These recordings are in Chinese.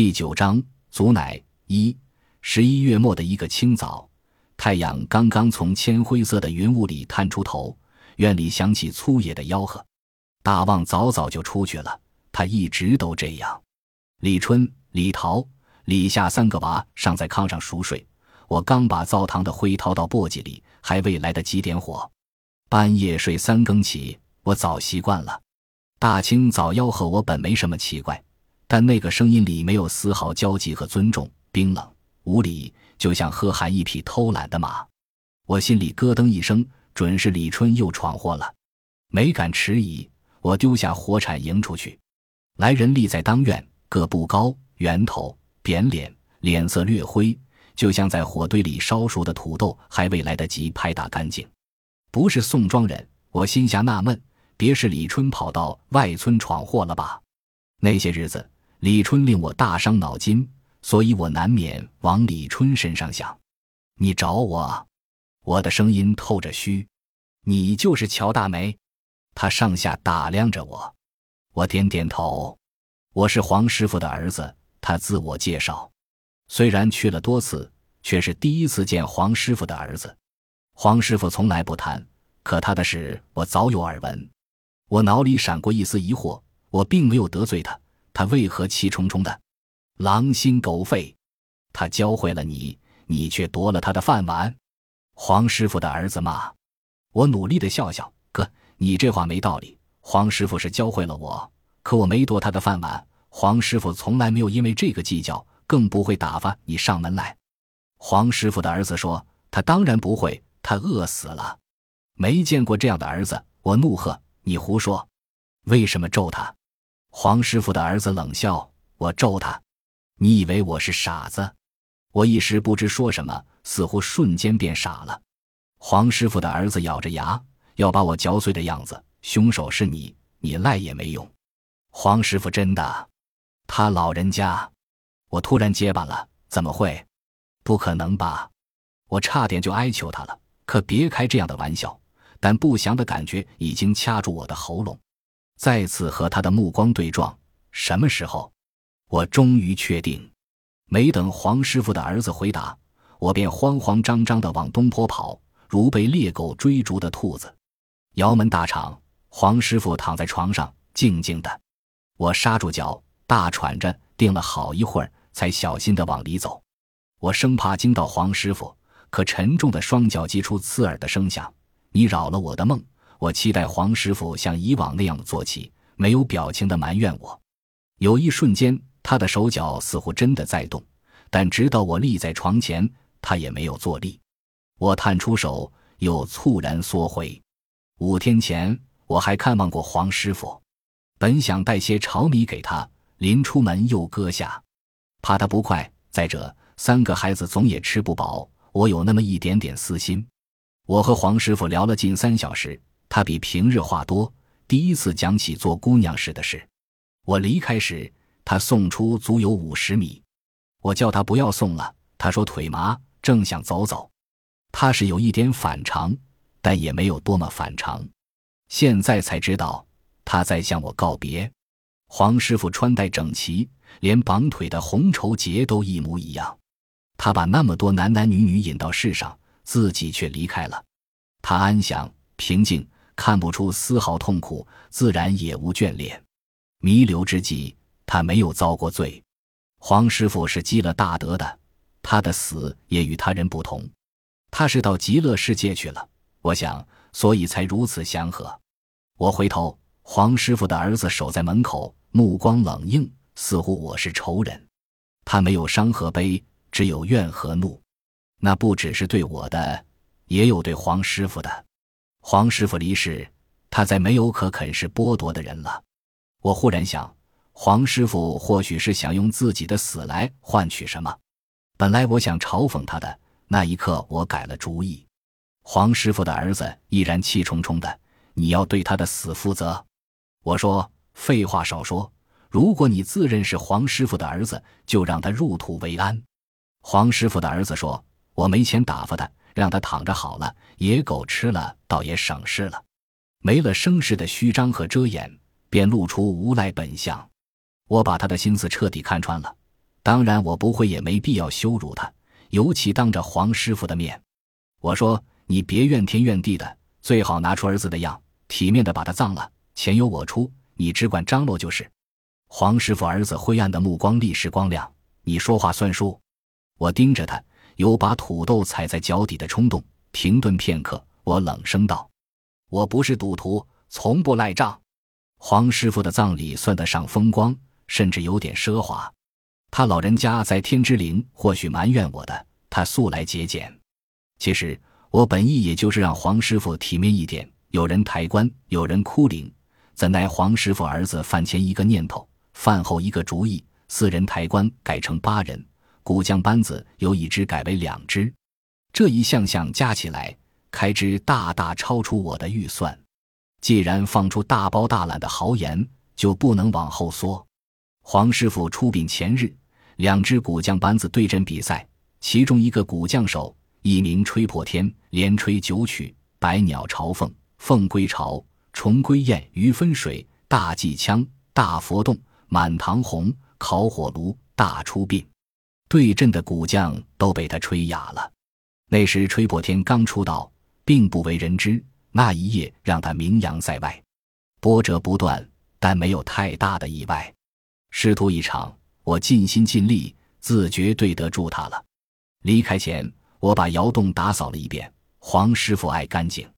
第九章，祖乃一。十一月末的一个清早，太阳刚刚从铅灰色的云雾里探出头，院里响起粗野的吆喝。大旺早早就出去了，他一直都这样。李春、李桃、李夏三个娃尚在炕上熟睡，我刚把灶堂的灰掏到簸箕里，还未来得及点火。半夜睡三更起，我早习惯了。大清早吆喝我本没什么奇怪。但那个声音里没有丝毫焦急和尊重，冰冷无礼，就像喝喊一匹偷懒的马。我心里咯噔一声，准是李春又闯祸了。没敢迟疑，我丢下火铲迎出去。来人立在当院，个不高，圆头，扁脸，脸色略灰，就像在火堆里烧熟的土豆，还未来得及拍打干净。不是宋庄人，我心下纳闷，别是李春跑到外村闯祸了吧？那些日子。李春令我大伤脑筋，所以我难免往李春身上想。你找我？我的声音透着虚。你就是乔大梅？他上下打量着我。我点点头。我是黄师傅的儿子。他自我介绍。虽然去了多次，却是第一次见黄师傅的儿子。黄师傅从来不谈，可他的事我早有耳闻。我脑里闪过一丝疑惑。我并没有得罪他。他为何气冲冲的？狼心狗肺！他教会了你，你却夺了他的饭碗。黄师傅的儿子骂我，努力的笑笑。哥，你这话没道理。黄师傅是教会了我，可我没夺他的饭碗。黄师傅从来没有因为这个计较，更不会打发你上门来。黄师傅的儿子说：“他当然不会，他饿死了。”没见过这样的儿子，我怒喝：“你胡说！为什么咒他？”黄师傅的儿子冷笑：“我咒他，你以为我是傻子？”我一时不知说什么，似乎瞬间变傻了。黄师傅的儿子咬着牙要把我嚼碎的样子，凶手是你，你赖也没用。黄师傅真的，他老人家，我突然结巴了：“怎么会？不可能吧？”我差点就哀求他了，可别开这样的玩笑。但不祥的感觉已经掐住我的喉咙。再次和他的目光对撞，什么时候？我终于确定。没等黄师傅的儿子回答，我便慌慌张张地往东坡跑，如被猎狗追逐的兔子。窑门大敞，黄师傅躺在床上，静静的。我刹住脚，大喘着，定了好一会儿，才小心地往里走。我生怕惊到黄师傅，可沉重的双脚击出刺耳的声响。你扰了我的梦。我期待黄师傅像以往那样坐起，没有表情的埋怨我。有一瞬间，他的手脚似乎真的在动，但直到我立在床前，他也没有坐立。我探出手，又猝然缩回。五天前，我还看望过黄师傅，本想带些炒米给他，临出门又搁下，怕他不快。再者，三个孩子总也吃不饱，我有那么一点点私心。我和黄师傅聊了近三小时。他比平日话多，第一次讲起做姑娘时的事。我离开时，他送出足有五十米。我叫他不要送了，他说腿麻，正想走走。他是有一点反常，但也没有多么反常。现在才知道，他在向我告别。黄师傅穿戴整齐，连绑腿的红绸结都一模一样。他把那么多男男女女引到世上，自己却离开了。他安详平静。看不出丝毫痛苦，自然也无眷恋。弥留之际，他没有遭过罪。黄师傅是积了大德的，他的死也与他人不同。他是到极乐世界去了，我想，所以才如此祥和。我回头，黄师傅的儿子守在门口，目光冷硬，似乎我是仇人。他没有伤和悲，只有怨和怒。那不只是对我的，也有对黄师傅的。黄师傅离世，他再没有可啃食剥夺的人了。我忽然想，黄师傅或许是想用自己的死来换取什么。本来我想嘲讽他的，那一刻我改了主意。黄师傅的儿子依然气冲冲的：“你要对他的死负责。”我说：“废话少说，如果你自认是黄师傅的儿子，就让他入土为安。”黄师傅的儿子说：“我没钱打发他。”让他躺着好了，野狗吃了倒也省事了，没了声势的虚张和遮掩，便露出无赖本相。我把他的心思彻底看穿了，当然，我不会，也没必要羞辱他，尤其当着黄师傅的面。我说：“你别怨天怨地的，最好拿出儿子的样，体面的把他葬了，钱由我出，你只管张罗就是。”黄师傅儿子灰暗的目光立时光亮：“你说话算数。”我盯着他，有把土豆踩在脚底的冲动。停顿片刻，我冷声道：“我不是赌徒，从不赖账。黄师傅的葬礼算得上风光，甚至有点奢华。他老人家在天之灵或许埋怨我的，他素来节俭。其实我本意也就是让黄师傅体面一点。有人抬棺，有人哭灵，怎奈黄师傅儿子饭前一个念头，饭后一个主意，四人抬棺改成八人。”古将班子由一支改为两支，这一项项加起来，开支大大超出我的预算。既然放出大包大揽的豪言，就不能往后缩。黄师傅出殡前日，两支古将班子对阵比赛，其中一个古将手一名吹破天，连吹九曲：百鸟朝凤，凤归巢，虫归燕，鱼分水，大祭枪，大佛洞，满堂红，烤火炉，大出殡。对阵的古将都被他吹哑了。那时吹破天刚出道，并不为人知。那一夜让他名扬在外，波折不断，但没有太大的意外。师徒一场，我尽心尽力，自觉对得住他了。离开前，我把窑洞打扫了一遍。黄师傅爱干净，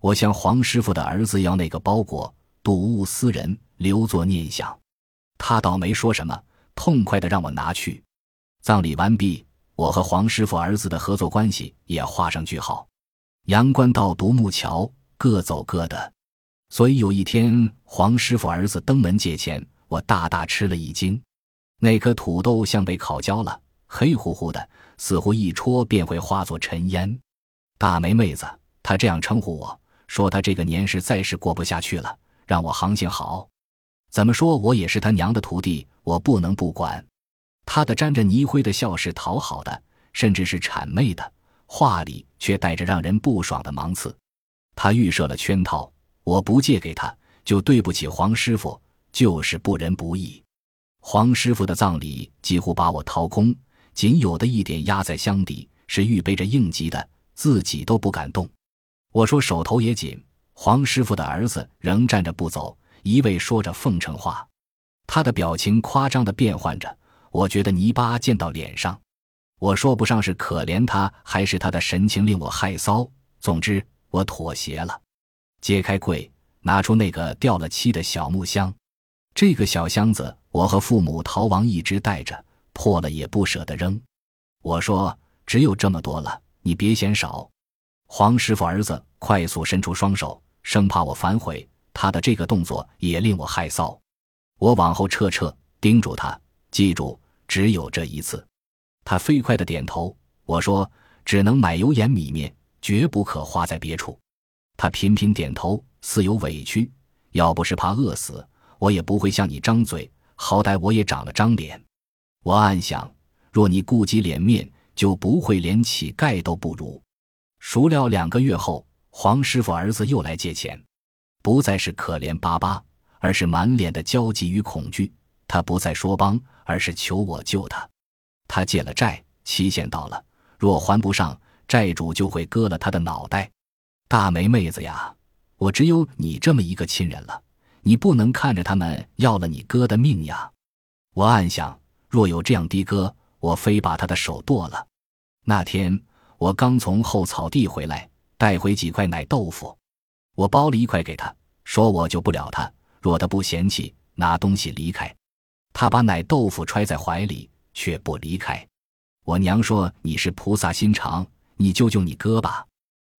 我向黄师傅的儿子要那个包裹，睹物思人，留作念想。他倒没说什么，痛快的让我拿去。葬礼完毕，我和黄师傅儿子的合作关系也画上句号。阳关到独木桥，各走各的。所以有一天，黄师傅儿子登门借钱，我大大吃了一惊。那颗土豆像被烤焦了，黑乎乎的，似乎一戳便会化作尘烟。大梅妹子，她这样称呼我，说她这个年实在是过不下去了，让我行行好。怎么说我也是他娘的徒弟，我不能不管。他的沾着泥灰的笑是讨好的，甚至是谄媚的，话里却带着让人不爽的芒刺。他预设了圈套，我不借给他，就对不起黄师傅，就是不仁不义。黄师傅的葬礼几乎把我掏空，仅有的一点压在箱底，是预备着应急的，自己都不敢动。我说手头也紧，黄师傅的儿子仍站着不走，一味说着奉承话，他的表情夸张的变换着。我觉得泥巴溅到脸上，我说不上是可怜他，还是他的神情令我害臊。总之，我妥协了。揭开柜，拿出那个掉了漆的小木箱。这个小箱子，我和父母逃亡一直带着，破了也不舍得扔。我说：“只有这么多了，你别嫌少。”黄师傅儿子快速伸出双手，生怕我反悔。他的这个动作也令我害臊。我往后撤撤，叮嘱他。记住，只有这一次。他飞快的点头。我说：“只能买油盐米面，绝不可花在别处。”他频频点头，似有委屈。要不是怕饿死，我也不会向你张嘴。好歹我也长了张脸。我暗想：若你顾及脸面，就不会连乞丐都不如。孰料两个月后，黄师傅儿子又来借钱，不再是可怜巴巴，而是满脸的焦急与恐惧。他不再说帮，而是求我救他。他借了债，期限到了，若还不上，债主就会割了他的脑袋。大梅妹子呀，我只有你这么一个亲人了，你不能看着他们要了你哥的命呀！我暗想，若有这样的哥，我非把他的手剁了。那天我刚从后草地回来，带回几块奶豆腐，我包了一块给他，说我救不了他，若他不嫌弃，拿东西离开。他把奶豆腐揣在怀里，却不离开。我娘说：“你是菩萨心肠，你救救你哥吧。”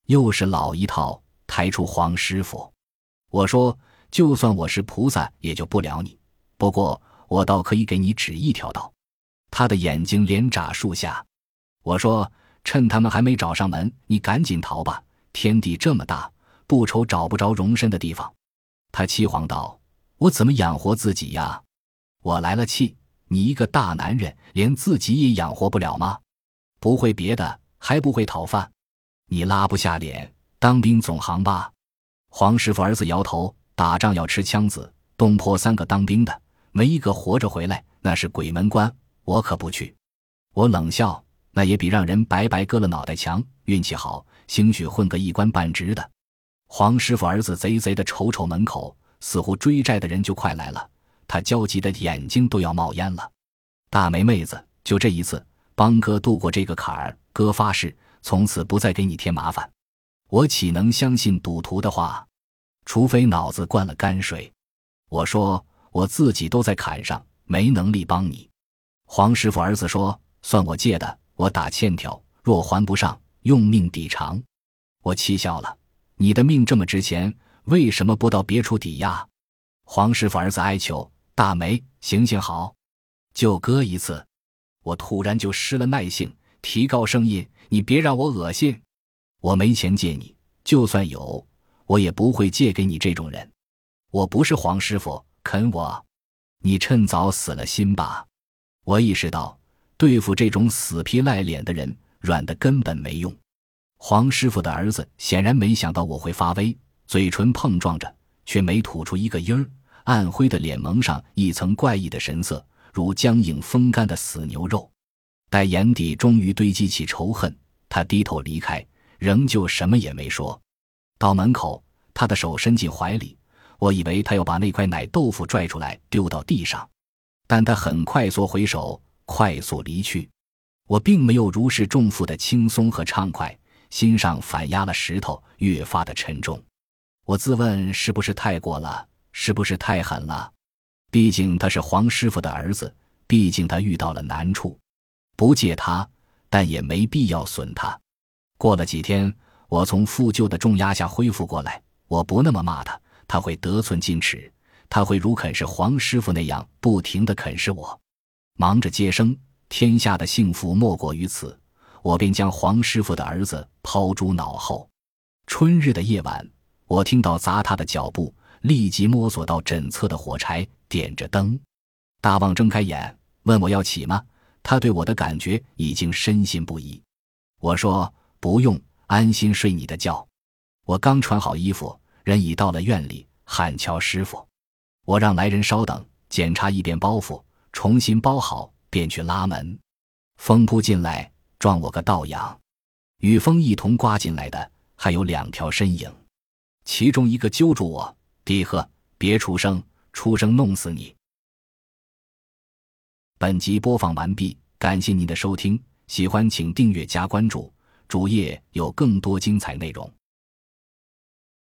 又是老一套，抬出黄师傅。我说：“就算我是菩萨，也救不了你。不过我倒可以给你指一条道。”他的眼睛连眨数下。我说：“趁他们还没找上门，你赶紧逃吧。天地这么大，不愁找不着容身的地方。”他凄惶道：“我怎么养活自己呀？”我来了气，你一个大男人，连自己也养活不了吗？不会别的，还不会讨饭？你拉不下脸，当兵总行吧？黄师傅儿子摇头，打仗要吃枪子，东坡三个当兵的，没一个活着回来，那是鬼门关。我可不去。我冷笑，那也比让人白白割了脑袋强。运气好，兴许混个一官半职的。黄师傅儿子贼贼的瞅瞅门口，似乎追债的人就快来了。他焦急的眼睛都要冒烟了。大梅妹子，就这一次，帮哥渡过这个坎儿。哥发誓，从此不再给你添麻烦。我岂能相信赌徒的话？除非脑子灌了泔水。我说我自己都在坎上，没能力帮你。黄师傅儿子说：“算我借的，我打欠条，若还不上，用命抵偿。”我气笑了。你的命这么值钱，为什么不到别处抵押？黄师傅儿子哀求：“大梅，行行好，就割一次。”我突然就失了耐性，提高声音：“你别让我恶心。我没钱借你，就算有，我也不会借给你这种人。我不是黄师傅，肯我，你趁早死了心吧。”我意识到，对付这种死皮赖脸的人，软的根本没用。黄师傅的儿子显然没想到我会发威，嘴唇碰撞着，却没吐出一个音儿。暗灰的脸蒙上一层怪异的神色，如僵硬风干的死牛肉。待眼底终于堆积起仇恨，他低头离开，仍旧什么也没说。到门口，他的手伸进怀里，我以为他要把那块奶豆腐拽出来丢到地上。但他很快缩回手，快速离去。我并没有如释重负的轻松和畅快，心上反压了石头，越发的沉重。我自问是不是太过了，是不是太狠了？毕竟他是黄师傅的儿子，毕竟他遇到了难处，不借他，但也没必要损他。过了几天，我从负疚的重压下恢复过来，我不那么骂他，他会得寸进尺。他会如啃食黄师傅那样不停地啃食我，忙着接生，天下的幸福莫过于此。我便将黄师傅的儿子抛诸脑后。春日的夜晚，我听到砸他的脚步，立即摸索到枕侧的火柴，点着灯。大旺睁开眼，问我要起吗？他对我的感觉已经深信不疑。我说不用，安心睡你的觉。我刚穿好衣服，人已到了院里，喊乔师傅。我让来人稍等，检查一遍包袱，重新包好，便去拉门。风扑进来，撞我个倒仰。与风一同刮进来的还有两条身影，其中一个揪住我：“弟呵，别出声，出声弄死你！”本集播放完毕，感谢您的收听，喜欢请订阅加关注，主页有更多精彩内容。